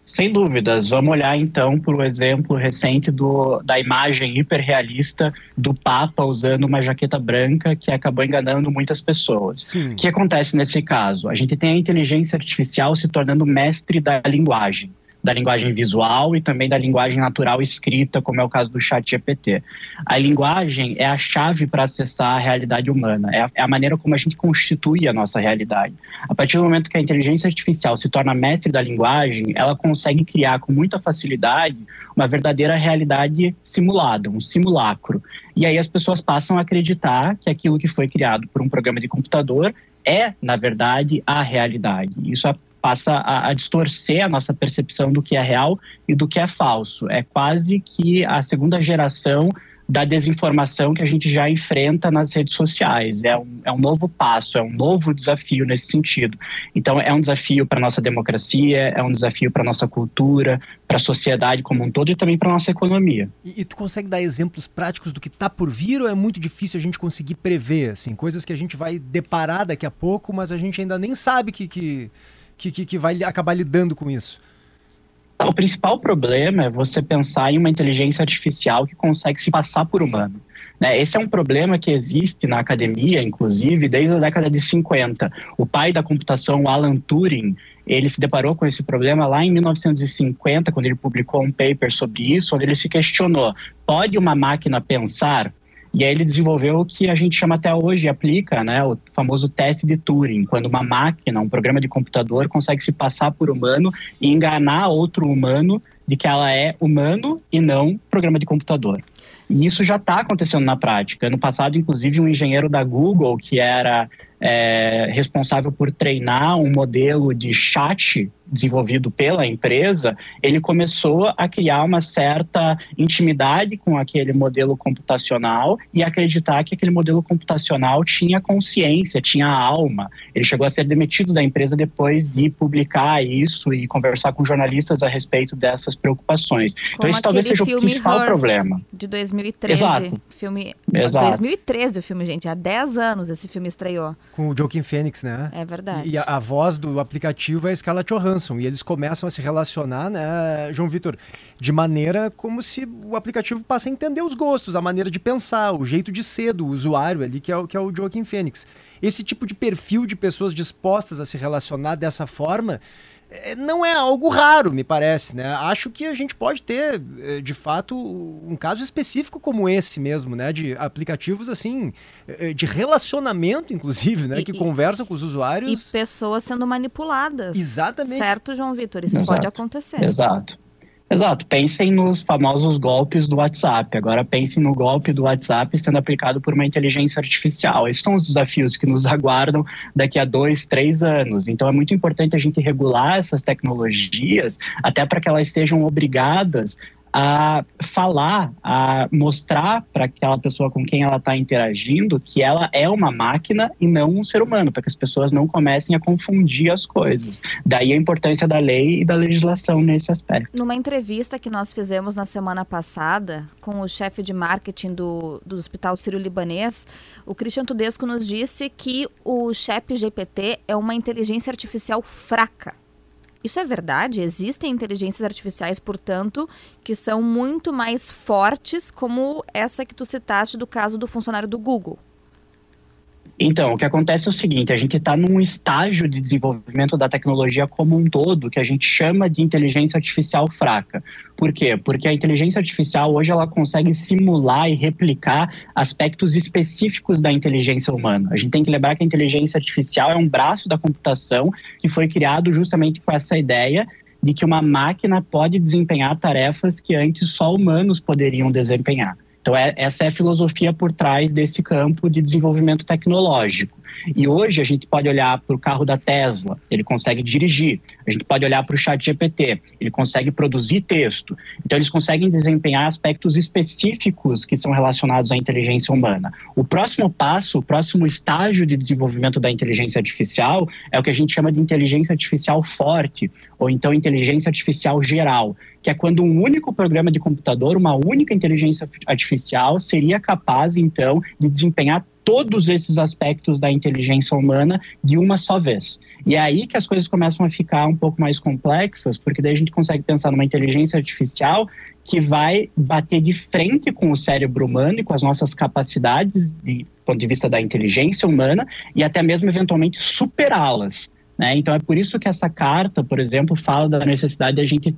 Sem dúvidas. Vamos olhar então para o exemplo recente do, da imagem hiperrealista do Papa usando uma jaqueta branca que acabou enganando muitas pessoas. Sim. O que acontece nesse caso? A gente tem a inteligência artificial se tornando mestre da linguagem da linguagem visual e também da linguagem natural escrita, como é o caso do chat GPT. A linguagem é a chave para acessar a realidade humana, é a, é a, maneira como a gente constitui a nossa realidade. A partir do momento que a inteligência artificial se torna mestre da linguagem, ela consegue criar com muita facilidade uma verdadeira realidade simulada, um simulacro. E aí as pessoas passam a acreditar que aquilo que foi criado por um programa de computador é, na verdade, a realidade. Isso passa a, a, distorcer a nossa percepção do que é real e do que é falso. É quase que a segunda geração da desinformação que a gente já enfrenta nas redes sociais. É um, é um novo passo, é um novo desafio nesse sentido. Então, é um desafio para a nossa democracia, é um desafio para a nossa cultura, para a sociedade como um todo e também para a nossa economia. E, e, tu consegue dar exemplos práticos do que está por vir ou é muito difícil a gente conseguir prever? Assim, coisas que a gente vai deparar daqui a pouco, mas a gente ainda nem sabe que. que que, que, que vai acabar lidando com isso? O principal problema é você pensar em uma inteligência artificial que consegue se passar por humano. Né? Esse é um problema que existe na academia, inclusive, desde a década de 50. O pai da computação, Alan Turing, ele se deparou com esse problema lá em 1950, quando ele publicou um paper sobre isso, onde ele se questionou: pode uma máquina pensar? E aí ele desenvolveu o que a gente chama até hoje, aplica, né, o famoso teste de Turing, quando uma máquina, um programa de computador consegue se passar por humano e enganar outro humano de que ela é humano e não programa de computador. E isso já está acontecendo na prática. Ano passado, inclusive, um engenheiro da Google, que era é, responsável por treinar um modelo de chat desenvolvido pela empresa, ele começou a criar uma certa intimidade com aquele modelo computacional e acreditar que aquele modelo computacional tinha consciência, tinha alma. Ele chegou a ser demitido da empresa depois de publicar isso e conversar com jornalistas a respeito dessas preocupações. Como então esse talvez seja o principal Her, problema. De 2013. Exato. Filme... Exato. 2013 o filme, gente. Há 10 anos esse filme estreou. Com o Joaquin Phoenix, né? É verdade. E a, a voz do aplicativo é a Scarlett Johansson. E eles começam a se relacionar, né, João Vitor, de maneira como se o aplicativo passe a entender os gostos, a maneira de pensar, o jeito de ser do usuário ali, que é, o- que é o Joaquin Phoenix. Esse tipo de perfil de pessoas dispostas a se relacionar dessa forma não é algo raro, me parece, né? Acho que a gente pode ter, eh, de fato, um caso específico como esse mesmo, né? De aplicativos, assim, eh, de relacionamento, inclusive, né? E- que e- conversam com os E usuários. pessoas sendo manipuladas. Exatamente. Certo, João Vitor? Isso Exato. pode acontecer. Exato. Exato. Pensem nos famosos golpes do WhatsApp. Agora pensem no golpe do WhatsApp sendo aplicado por uma inteligência artificial. Esses são os desafios que nos aguardam daqui a dois, três anos. Então é muito importante a gente regular essas tecnologias, até para que elas sejam obrigadas a falar, a mostrar para aquela pessoa com quem ela está interagindo que ela é uma máquina e não um ser humano, para que as pessoas não comecem a confundir as coisas. Daí a importância da lei e da legislação nesse aspecto. Numa entrevista que nós fizemos na semana passada com o chefe de marketing do, do Hospital Sírio-Libanês, o Christian Tudesco nos disse que o Chat GPT é uma inteligência artificial fraca. Isso é verdade? Existem inteligências artificiais, portanto, que são muito mais fortes, como essa que tu citaste do caso do funcionário do Google. Então, o que acontece é o seguinte: a gente está num estágio de desenvolvimento da tecnologia como um todo que a gente chama de inteligência artificial fraca. Por quê? Porque a inteligência artificial hoje ela consegue simular e replicar aspectos específicos da inteligência humana. A gente tem que lembrar que a inteligência artificial é um braço da computação que foi criado justamente com essa ideia de que uma máquina pode desempenhar tarefas que antes só humanos poderiam desempenhar. Então, é, essa é a filosofia por trás desse campo de desenvolvimento tecnológico. E hoje a gente pode olhar para o carro da Tesla, ele consegue dirigir. A gente pode olhar para o chat GPT, ele consegue produzir texto. Então, eles conseguem desempenhar aspectos específicos que são relacionados à inteligência humana. O próximo passo, o próximo estágio de desenvolvimento da inteligência artificial é o que a gente chama de inteligência artificial forte, ou então inteligência artificial geral, que é quando um único programa de computador, uma única inteligência artificial, seria capaz, então, de desempenhar todos esses aspectos da inteligência humana de uma só vez. E é aí que as coisas começam a ficar um pouco mais complexas, porque daí a gente consegue pensar numa inteligência artificial que vai bater de frente com o cérebro humano e com as nossas capacidades de ponto de vista da inteligência humana e até mesmo eventualmente superá-las. Né? Então é por isso que essa carta, por exemplo, fala da necessidade de a gente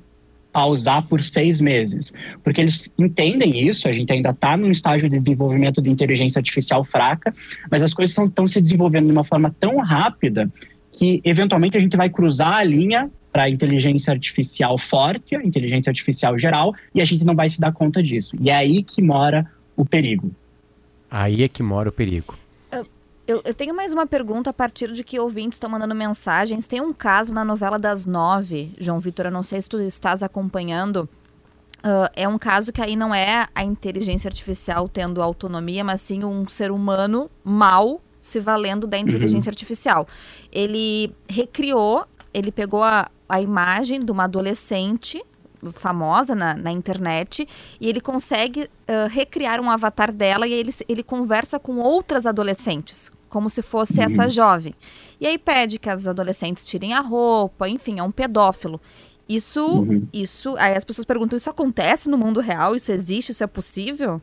pausar por seis meses, porque eles entendem isso, a gente ainda está num estágio de desenvolvimento de inteligência artificial fraca, mas as coisas estão se desenvolvendo de uma forma tão rápida que eventualmente a gente vai cruzar a linha para inteligência artificial forte, inteligência artificial geral, e a gente não vai se dar conta disso. E é aí que mora o perigo. Aí é que mora o perigo. Eu, eu tenho mais uma pergunta a partir de que ouvintes estão mandando mensagens. Tem um caso na novela das nove, João Vitor, eu não sei se tu estás acompanhando. Uh, é um caso que aí não é a inteligência artificial tendo autonomia, mas sim um ser humano mal se valendo da inteligência artificial. Ele recriou, ele pegou a, a imagem de uma adolescente famosa na, na internet e ele consegue uh, recriar um avatar dela e ele, ele conversa com outras adolescentes, como se fosse Uhum. essa jovem. E aí pede que as adolescentes tirem a roupa, enfim, é um pedófilo. Isso, Uhum. isso, aí as pessoas perguntam, isso acontece no mundo real? Isso existe? Isso é possível?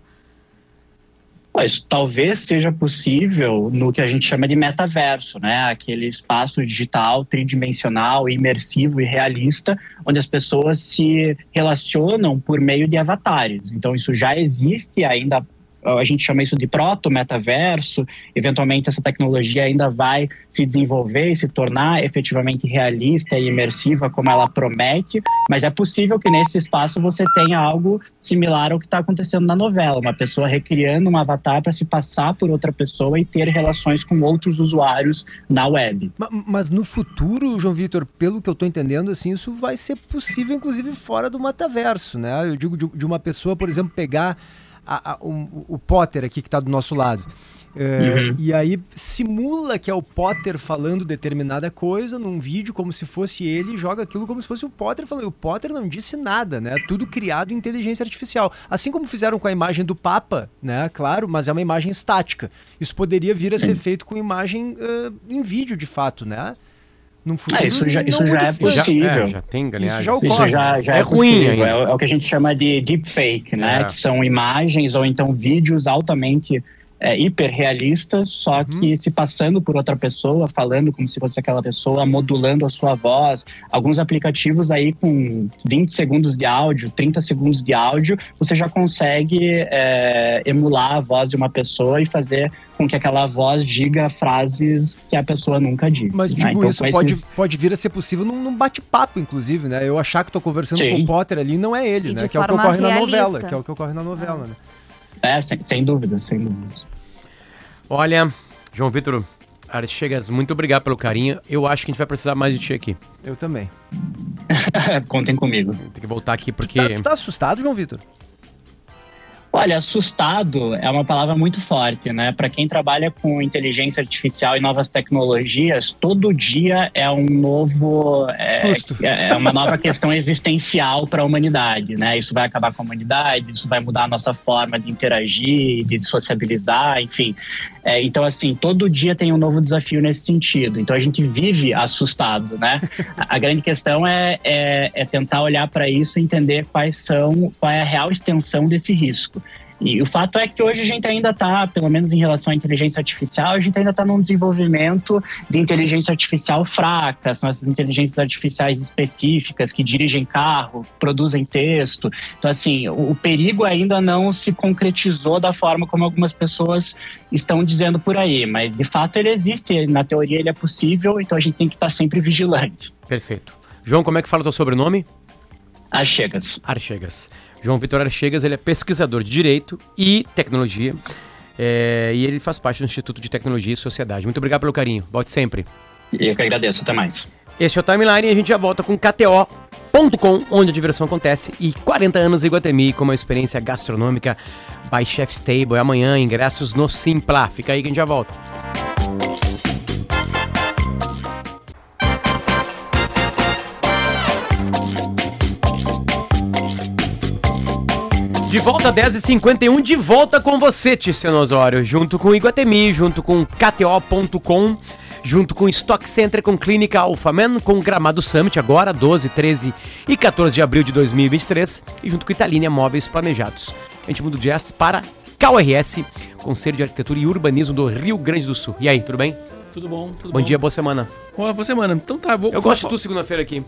Isso talvez seja possível no que a gente chama de metaverso, né? Aquele espaço digital, tridimensional, imersivo e realista, onde as pessoas se relacionam por meio de avatares. Então, isso já existe, ainda a gente chama isso de proto-metaverso, eventualmente essa tecnologia ainda vai se desenvolver e se tornar efetivamente realista e imersiva como ela promete, mas é possível que nesse espaço você tenha algo similar ao que está acontecendo na novela, uma pessoa recriando um avatar para se passar por outra pessoa e ter relações com outros usuários na web. Ma- Mas no futuro, João Vitor, pelo que eu estou entendendo, assim, isso vai ser possível, inclusive fora do metaverso, né? Eu digo de, de uma pessoa, por exemplo, pegar a- a- um- o Potter aqui que está do nosso lado. É, E aí simula que é o Potter falando determinada coisa num vídeo como se fosse ele e joga aquilo como se fosse o Potter falando. O Potter não disse nada, né? Tudo criado em inteligência artificial. Assim como fizeram com a imagem do Papa, né? Claro, mas é uma imagem estática. Isso poderia vir a ser feito com imagem ah, em vídeo, de fato, né? Num futuro Ah, isso já- isso já é possível. é, já tem, aliás. já Isso ocorre. já, já É é, ruim ainda. É, o- é o que a gente chama de deepfake, né? É. Que são imagens ou então vídeos altamente é, hiperrealistas, só Uhum. que se passando por outra pessoa, falando como se fosse aquela pessoa, modulando a sua voz. Alguns aplicativos aí com 20 segundos de áudio, 30 segundos de áudio, você já consegue é, emular a voz de uma pessoa e fazer com que aquela voz diga frases que a pessoa nunca disse. Mas né? digo Então, isso, pode, esses- pode vir a ser possível num, num bate-papo, inclusive, né? Eu achar que tô conversando Sim. com o Potter ali não é ele, E né? Que é o que ocorre na realista. novela, que é o que ocorre na novela, né? É, sem, sem dúvida, sem dúvida. Olha, João Vitor Archegas, muito obrigado pelo carinho. Eu acho que a gente vai precisar mais de ti aqui. Eu também. Contem comigo. Tem que voltar aqui porque. Tá, tu tá assustado, João Vitor? Olha, assustado é uma palavra muito forte, né? Para quem trabalha com inteligência artificial e novas tecnologias, todo dia é um novo. É, Susto. é uma nova questão existencial para a humanidade, né? Isso vai acabar com a humanidade, isso vai mudar a nossa forma de interagir, de sociabilizar, enfim. É, então, assim, todo dia tem um novo desafio nesse sentido. Então, a gente vive assustado, né? A, a grande questão é, é, é tentar olhar para isso e entender quais são, qual é a real extensão desse risco. E o fato é que hoje a gente ainda está, pelo menos em relação à inteligência artificial, a gente ainda está num desenvolvimento de inteligência artificial fraca, são essas inteligências artificiais específicas que dirigem carro, produzem texto. Então, assim, o, o perigo ainda não se concretizou da forma como algumas pessoas estão dizendo por aí, mas de fato ele existe, na teoria ele é possível, então a gente tem que estar sempre vigilante. Perfeito. João, como é que fala o teu sobrenome? As chegas. Archegas. João Vitor Archegas, ele é pesquisador de Direito e Tecnologia. é, e ele faz parte do Instituto de Tecnologia e Sociedade. Muito obrigado pelo carinho. Volte sempre. Eu que agradeço, até mais. Este é o Timeline e a gente já volta com KTO.com, onde a diversão acontece, e 40 anos Iguatemi com uma experiência gastronômica by Chef's Table. É amanhã, ingressos no Simpla. Fica aí que a gente já volta. De volta 10h51, de volta com você, Tiziano Osório, junto com Iguatemi, junto com KTO.com, junto com Stock Center, com Clínica Alphaman, com Gramado Summit, agora 12, 13 e 14 de abril de 2023, e junto com Italínia Móveis Planejados. A gente muda o jazz para KRS, Conselho de Arquitetura e Urbanismo do Rio Grande do Sul. E aí, tudo bem? Tudo bom, tudo Bom bom. dia, boa semana. Boa, boa semana. Então tá, vou. Eu gosto de tu segunda-feira aqui.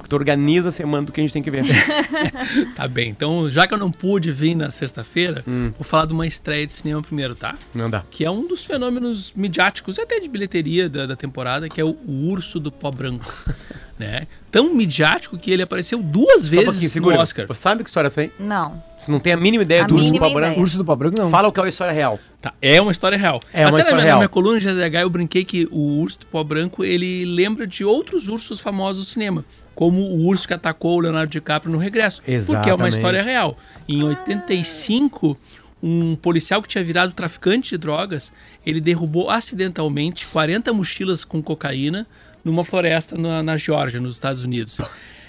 Porque tu organiza a semana do que a gente tem que ver. Tá bem, então já que eu não pude vir na sexta-feira, vou falar de uma estreia de cinema primeiro, tá? Não dá. Que é um dos fenômenos midiáticos e até de bilheteria da, da temporada, que é o, o Urso do Pó Branco. né? Tão midiático que ele apareceu duas Só um vezes segura. no Oscar. Você sabe que história é essa aí? Não. Você não tem a mínima ideia A do urso do mínima pau branco? Urso do Pau Branco, não. Fala o que é a história real. Tá, é uma história real. É uma Até história na, minha- real. na minha coluna de GZH eu brinquei que o urso do pó branco ele lembra de outros ursos famosos do cinema, como o urso que atacou o Leonardo DiCaprio no Regresso, porque é uma Exatamente. história real. Em 85, um policial que tinha virado traficante de drogas, ele derrubou acidentalmente 40 mochilas com cocaína numa floresta na, na Geórgia, nos Estados Unidos.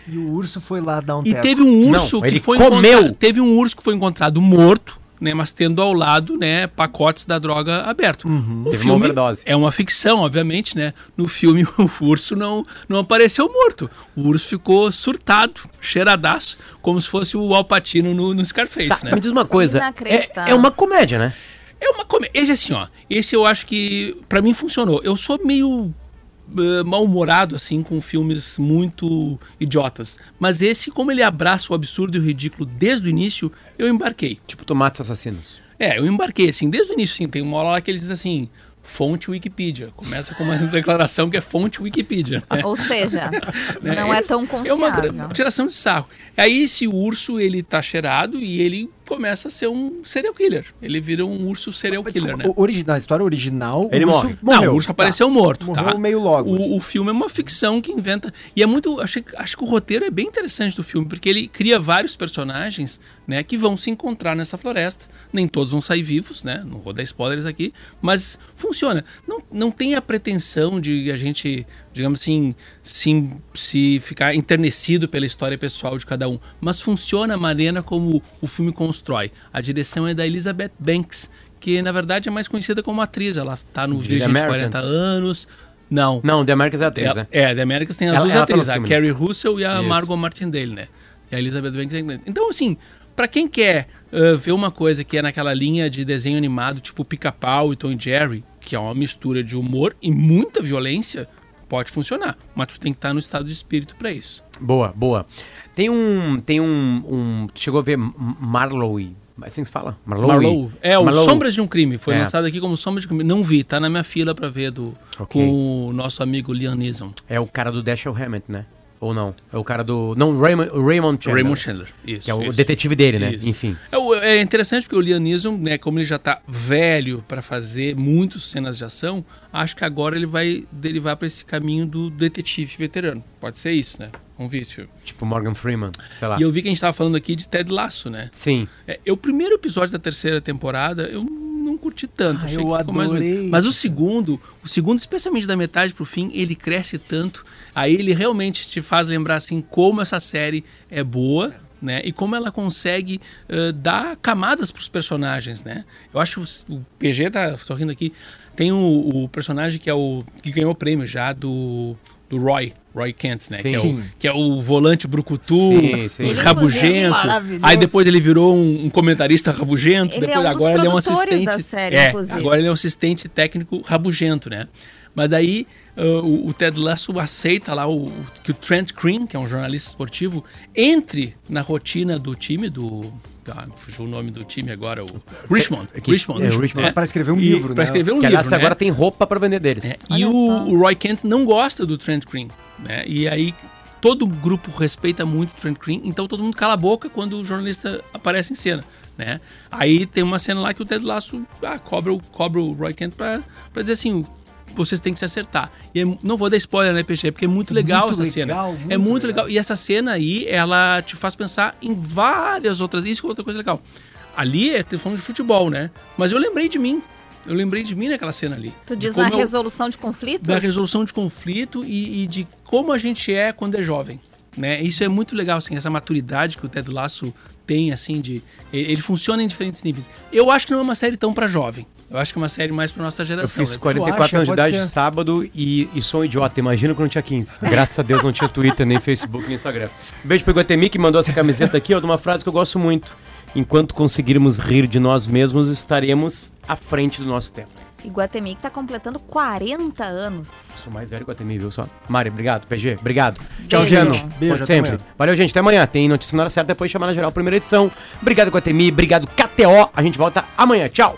E o urso foi lá dar um E teve um urso Não, que ele foi comeu. teve um urso que foi encontrado morto, né, mas tendo ao lado, né, pacotes da droga aberto. Teve O uma filme overdose. é uma ficção, obviamente, né? No filme o urso não não apareceu morto. O urso ficou surtado, cheiradaço, como se fosse o Alpatino no, no Scarface, Tá, né? me diz uma coisa. É, é uma comédia, né? É uma comédia. Esse assim, ó. Esse eu acho que pra mim funcionou. Eu sou meio eh, mal-humorado assim com filmes muito idiotas, mas esse como ele abraça o absurdo e o ridículo desde o início, eu embarquei. Tipo Tomates Assassinos. É, eu embarquei assim, desde o início, assim, tem uma hora lá que eles dizem assim, fonte Wikipedia. Começa com uma declaração que é fonte Wikipedia. né? Ou seja, Né? não é tão É confiável. uma gra- tiração de sarro. Aí esse urso, ele tá cheirado e ele começa a ser um serial killer. Ele vira um urso serial killer, né? Origi- na história original, Ele o urso morre. morreu. Não, o urso Tá. apareceu morto, Morreu tá? meio logo. O, o filme é uma ficção que inventa. E é muito. Acho, que- acho que o roteiro é bem interessante do filme, porque ele cria vários personagens né, que vão se encontrar nessa floresta. Nem todos vão sair vivos, né? Não vou dar spoilers aqui, mas funciona. Não, não tem a pretensão de a gente, digamos assim, se, se ficar enternecido pela história pessoal de cada um. Mas funciona a maneira como o filme constrói. A direção é da Elizabeth Banks, que na verdade é mais conhecida como atriz. Ela tá no De Virgem de Americans. 40 anos. Não. Não, The Americans é a atriz, né? É, é, The Americans tem as Ela- duas ela tá atrizes, a filme, Carrie Russell e a Isso. Margot Martindale, né? E a Elizabeth Banks. é inglesa. Então, assim, pra quem quer ah, ver uma coisa que é naquela linha de desenho animado, tipo Pica-Pau e Tom e Jerry, que é uma mistura de humor e muita violência, pode funcionar. Mas tu tem que estar no estado de espírito pra isso. Boa, boa. Tem um. Tem um. um chegou a ver Marlowe? É assim que se fala? Marlowe? Marlowe. É, o Marlowe. Sombras de um Crime. Foi É. lançado aqui como Sombras de um Crime. Não vi, tá na minha fila pra ver do, Ok. com o nosso amigo Liam Neeson. É o cara do Dashiell Hammett, né? Ou não? É o cara do. Não, Raymond, Raymond Chandler. Raymond Chandler. Isso. Que é o isso. detetive dele, né? Isso. Enfim. É, é interessante porque o Liam Neeson, né, como ele já tá velho para fazer muitas cenas de ação, acho que agora ele vai derivar para esse caminho do detetive veterano. Pode ser isso, né? Vamos ver esse filme. Tipo Morgan Freeman, sei lá. E eu vi que a gente tava falando aqui de Ted Lasso, né? Sim. É, é o primeiro episódio da terceira temporada, eu não curti tanto. Ah, eu que ficou mais ou menos. adorei. Mas o segundo, o segundo, especialmente da metade pro fim, ele cresce tanto. Aí ele realmente te faz lembrar assim como essa série é boa. Né? E como ela consegue ãh, dar camadas para os personagens, né? Eu acho os- o PG tá sorrindo aqui. Tem o, o personagem que é o que ganhou o prêmio já do, do Roy, Roy Kent, né? Que é, o, Sim. que é o volante brucutu, Sim, sim. Ele, rabugento. Aí depois ele virou um, um comentarista rabugento. Ele é depois um dos agora ele é um assistente. da série, é, inclusive. agora ele é um assistente técnico rabugento, né? Mas daí ah, o, o Ted Lasso aceita lá o- que o Trent Green, que é um jornalista esportivo, entre na rotina do time do ah, fugiu o nome do time agora, o Richmond. que- Richmond. é, o Richmond. né? Pra escrever um E- livro, Pra né? escrever um que livro, aliás né? agora tem roupa pra vender deles. É, e o, o Roy Kent não gosta do Trent Green, né? E aí todo grupo respeita muito o Trent Green, então todo mundo cala a boca quando o jornalista aparece em cena, né? Aí tem uma cena lá que o Ted Lasso ah, cobra, o- cobra o Roy Kent pra, pra dizer assim, vocês têm que se acertar. E é- não vou dar spoiler, né, PG? Porque é muito é legal muito essa legal, cena. muito é muito legal. legal. E essa cena aí, ela te faz pensar em várias outras. Isso que é outra coisa legal. Ali é falando de futebol, né? Mas eu lembrei de mim. Eu lembrei de mim naquela cena ali. Tu diz como na eu- resolução de conflitos? da resolução de conflito e, e de como a gente é quando é jovem. Né? Isso é muito legal, assim, essa maturidade que o Ted Lasso tem, assim, de. Ele ele funciona em diferentes níveis. Eu acho que não é uma série tão pra jovem. Eu acho que é uma série mais pra nossa Eu geração. fiz né? 44 acha? anos de idade ser. sábado e, e sou um idiota. Imagina quando eu tinha 15. Graças a Deus não tinha Twitter, nem Facebook, nem Instagram. Beijo pro Guatemi que mandou essa camiseta aqui, ó, de uma frase que eu gosto muito. Enquanto conseguirmos rir de nós mesmos, estaremos à frente do nosso tempo. Iguatemi que tá completando 40 anos. Sou mais velho Guatemi, viu só? Mari, obrigado. PG, obrigado. Beijo. Tchauziano. Beijo, até sempre. amanhã. Valeu, gente. Até amanhã. Tem notícia na hora certa, depois chamar na geral, primeira edição. Obrigado, Guatemi. Obrigado, KTO. A gente volta amanhã. Tchau.